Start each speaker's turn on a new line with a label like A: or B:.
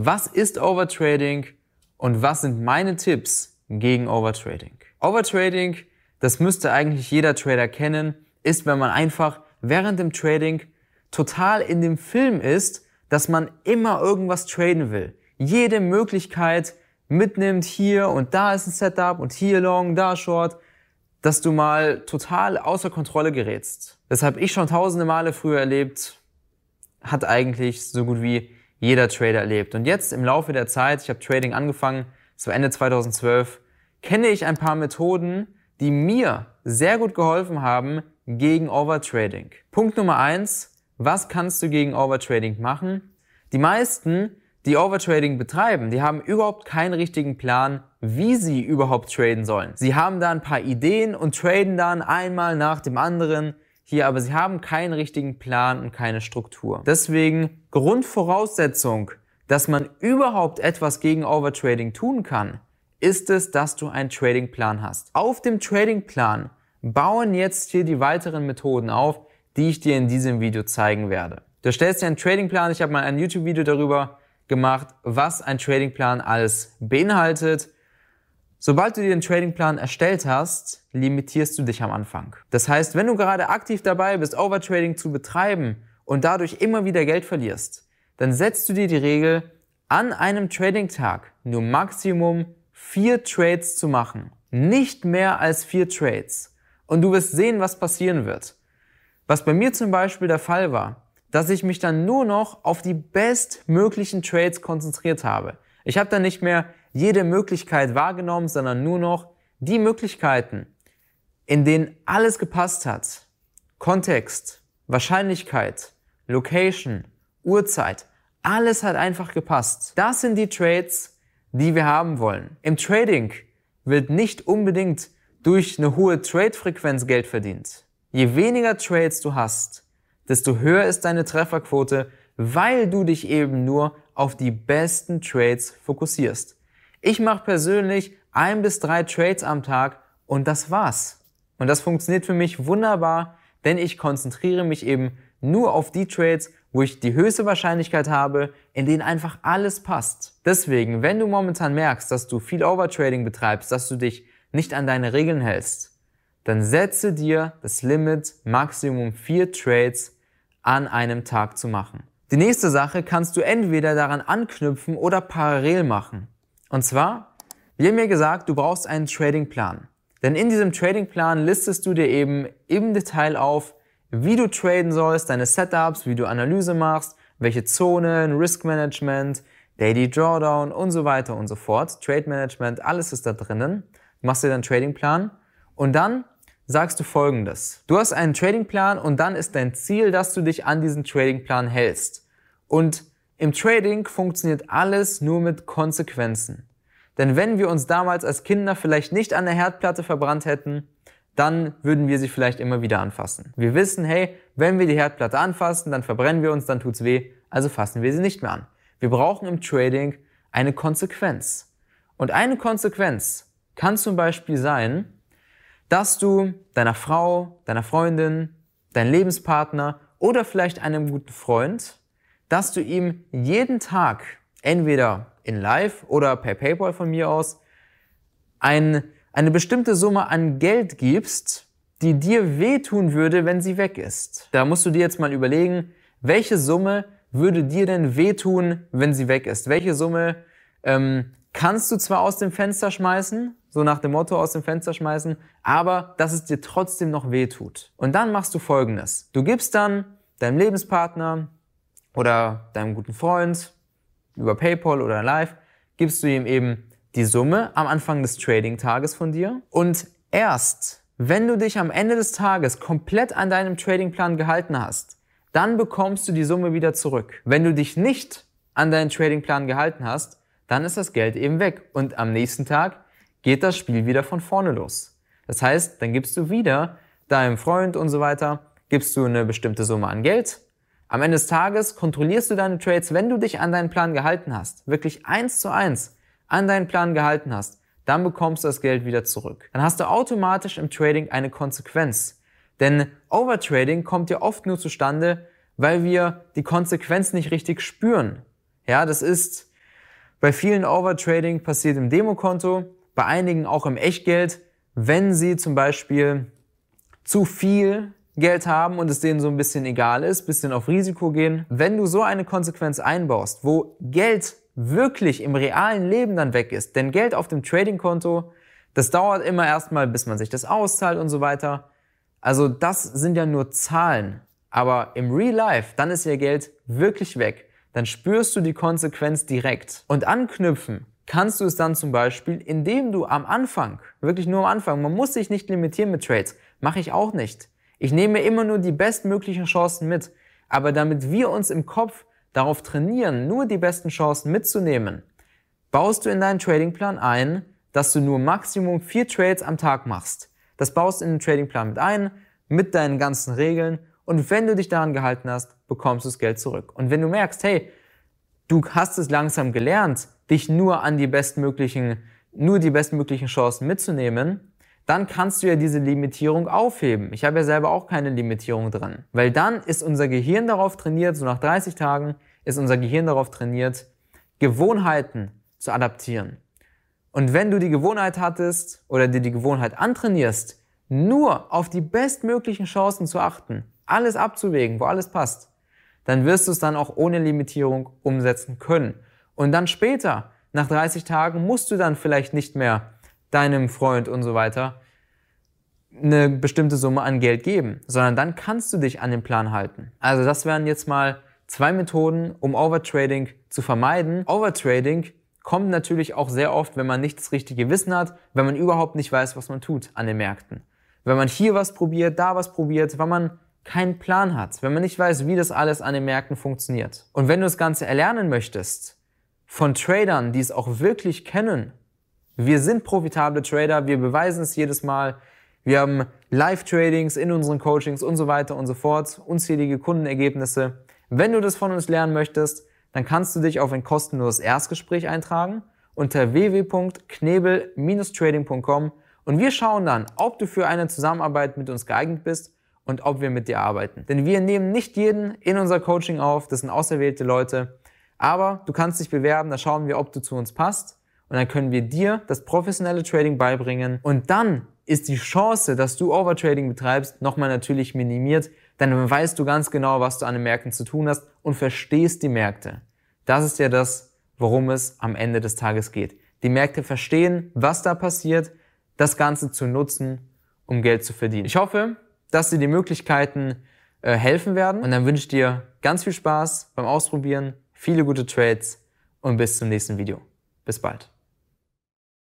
A: was ist Overtrading und was sind meine Tipps gegen Overtrading. Overtrading, das müsste eigentlich jeder Trader kennen, ist, wenn man einfach während dem Trading total in dem Film ist, dass man immer irgendwas traden will. Jede Möglichkeit mitnimmt hier und da ist ein Setup und hier long, da short, dass du mal total außer Kontrolle gerätst. Das habe ich schon tausende Male früher erlebt, hat eigentlich so gut wie jeder Trader erlebt. Und jetzt im Laufe der Zeit, ich habe Trading angefangen, so Ende 2012, kenne ich ein paar Methoden, die mir sehr gut geholfen haben gegen Overtrading. Punkt Nummer eins: was kannst du gegen Overtrading machen? Die meisten, die Overtrading betreiben, die haben überhaupt keinen richtigen Plan, wie sie überhaupt traden sollen. Sie haben da ein paar Ideen und traden dann einmal nach dem anderen hier, aber sie haben keinen richtigen Plan und keine Struktur. Deswegen Grundvoraussetzung, dass man überhaupt etwas gegen Overtrading tun kann, ist es, dass du einen Tradingplan hast. Auf dem Tradingplan bauen jetzt hier die weiteren Methoden auf, die ich dir in diesem Video zeigen werde. Du stellst dir einen Tradingplan, ich habe mal ein YouTube-Video darüber gemacht, was ein Tradingplan alles beinhaltet. Sobald du dir den Tradingplan erstellt hast, limitierst du dich am Anfang. Das heißt, wenn du gerade aktiv dabei bist, Overtrading zu betreiben und dadurch immer wieder Geld verlierst, dann setzt du dir die Regel, an einem Trading-Tag nur Maximum vier Trades zu machen. Nicht mehr als vier Trades. Und du wirst sehen, was passieren wird. Was bei mir zum Beispiel der Fall war, dass ich mich dann nur noch auf die bestmöglichen Trades konzentriert habe. Ich habe dann nicht mehr jede Möglichkeit wahrgenommen, sondern nur noch die Möglichkeiten, in denen alles gepasst hat. Kontext, Wahrscheinlichkeit, Location, Uhrzeit, alles hat einfach gepasst. Das sind die Trades, die wir haben wollen. Im Trading wird nicht unbedingt durch eine hohe Trade-Frequenz Geld verdient. Je weniger Trades du hast, desto höher ist deine Trefferquote, weil du dich eben nur auf die besten Trades fokussierst. Ich mache persönlich ein bis drei Trades am Tag und das war's. Und das funktioniert für mich wunderbar, denn ich konzentriere mich eben nur auf die Trades, wo ich die höchste Wahrscheinlichkeit habe, in denen einfach alles passt. Deswegen, wenn du momentan merkst, dass du viel Overtrading betreibst, dass du dich nicht an deine Regeln hältst, dann setze dir das Limit Maximum vier Trades an einem Tag zu machen. Die nächste Sache kannst du entweder daran anknüpfen oder parallel machen. Und zwar, wir haben mir gesagt, du brauchst einen Tradingplan. Denn in diesem Tradingplan listest du dir eben im Detail auf, wie du traden sollst, deine Setups, wie du Analyse machst, welche Zonen, Risk Management, Daily Drawdown und so weiter und so fort. Trade Management, alles ist da drinnen. Du machst dir deinen Tradingplan und dann sagst du folgendes. Du hast einen Tradingplan und dann ist dein Ziel, dass du dich an diesen Tradingplan hältst. Und im Trading funktioniert alles nur mit Konsequenzen. Denn wenn wir uns damals als Kinder vielleicht nicht an der Herdplatte verbrannt hätten, dann würden wir sie vielleicht immer wieder anfassen. Wir wissen, hey, wenn wir die Herdplatte anfassen, dann verbrennen wir uns, dann tut's weh, also fassen wir sie nicht mehr an. Wir brauchen im Trading eine Konsequenz. Und eine Konsequenz kann zum Beispiel sein, dass du deiner Frau, deiner Freundin, deinem Lebenspartner oder vielleicht einem guten Freund, dass du ihm jeden Tag entweder in Live oder per PayPal von mir aus ein, eine bestimmte Summe an Geld gibst, die dir wehtun würde, wenn sie weg ist. Da musst du dir jetzt mal überlegen, welche Summe würde dir denn wehtun, wenn sie weg ist? Welche Summe ähm, kannst du zwar aus dem Fenster schmeißen, so nach dem Motto aus dem Fenster schmeißen, aber dass es dir trotzdem noch weh tut. Und dann machst du folgendes. Du gibst dann deinem Lebenspartner oder deinem guten Freund über PayPal oder Live, gibst du ihm eben die Summe am Anfang des Trading-Tages von dir und erst wenn du dich am Ende des Tages komplett an deinem Tradingplan gehalten hast, dann bekommst du die Summe wieder zurück. Wenn du dich nicht an deinen Tradingplan gehalten hast, dann ist das Geld eben weg und am nächsten Tag geht das Spiel wieder von vorne los. Das heißt, dann gibst du wieder deinem Freund und so weiter, gibst du eine bestimmte Summe an Geld. Am Ende des Tages kontrollierst du deine Trades, wenn du dich an deinen Plan gehalten hast, wirklich eins zu eins an deinen Plan gehalten hast, dann bekommst du das Geld wieder zurück. Dann hast du automatisch im Trading eine Konsequenz. Denn Overtrading kommt ja oft nur zustande, weil wir die Konsequenz nicht richtig spüren. Ja, das ist Bei vielen Overtrading passiert im Demokonto, bei einigen auch im Echtgeld, wenn sie zum Beispiel zu viel Geld haben und es denen so ein bisschen egal ist, bisschen auf Risiko gehen. Wenn du so eine Konsequenz einbaust, wo Geld wirklich im realen Leben dann weg ist, denn Geld auf dem Tradingkonto, das dauert immer erstmal, bis man sich das auszahlt und so weiter. Also das sind ja nur Zahlen. Aber im Real Life, dann ist ja Geld wirklich weg. Dann spürst du die Konsequenz direkt. Und anknüpfen kannst du es dann zum Beispiel, indem du am Anfang, wirklich nur am Anfang, man muss sich nicht limitieren mit Trades, mache ich auch nicht. Ich nehme immer nur die bestmöglichen Chancen mit. Aber damit wir uns im Kopf darauf trainieren, nur die besten Chancen mitzunehmen, baust du in deinen Tradingplan ein, dass du nur Maximum vier Trades am Tag machst. Das baust in den Tradingplan mit ein, mit deinen ganzen Regeln und wenn du dich daran gehalten hast, bekommst du das Geld zurück. Und wenn du merkst, hey, du hast es langsam gelernt, dich nur an die bestmöglichen, nur die bestmöglichen Chancen mitzunehmen, dann kannst du ja diese Limitierung aufheben. Ich habe ja selber auch keine Limitierung drin. Weil dann ist unser Gehirn darauf trainiert, so nach 30 Tagen ist unser Gehirn darauf trainiert, Gewohnheiten zu adaptieren. Und wenn du die Gewohnheit hattest oder dir die Gewohnheit antrainierst, nur auf die bestmöglichen Chancen zu achten, alles abzuwägen, wo alles passt, dann wirst du es dann auch ohne Limitierung umsetzen können. Und dann später, nach 30 Tagen, musst du dann vielleicht nicht mehr deinem Freund und so weiter eine bestimmte Summe an Geld geben, sondern dann kannst du dich an den Plan halten. Also das wären jetzt mal zwei Methoden, um Overtrading zu vermeiden. Overtrading kommt natürlich auch sehr oft, wenn man nicht das richtige Wissen hat, wenn man überhaupt nicht weiß, was man tut an den Märkten. Wenn man hier was probiert, da was probiert, wenn man keinen Plan hat, wenn man nicht weiß, wie das alles an den Märkten funktioniert. Und wenn du das Ganze erlernen möchtest, von Tradern, die es auch wirklich kennen wir sind profitable Trader, wir beweisen es jedes Mal. Wir haben Live-Tradings in unseren Coachings und so weiter und so fort, unzählige Kundenergebnisse. Wenn du das von uns lernen möchtest, dann kannst du dich auf ein kostenloses Erstgespräch eintragen unter www.knebel-trading.com und wir schauen dann, ob du für eine Zusammenarbeit mit uns geeignet bist und ob wir mit dir arbeiten. Denn wir nehmen nicht jeden in unser Coaching auf, das sind auserwählte Leute, aber du kannst dich bewerben, da schauen wir, ob du zu uns passt und dann können wir dir das professionelle Trading beibringen und dann ist die Chance, dass du Overtrading betreibst, nochmal natürlich minimiert, dann weißt du ganz genau, was du an den Märkten zu tun hast und verstehst die Märkte. Das ist ja das, worum es am Ende des Tages geht. Die Märkte verstehen, was da passiert, das Ganze zu nutzen, um Geld zu verdienen. Ich hoffe, dass dir die Möglichkeiten äh, helfen werden und dann wünsche ich dir ganz viel Spaß beim Ausprobieren, viele gute Trades und bis zum nächsten Video. Bis bald.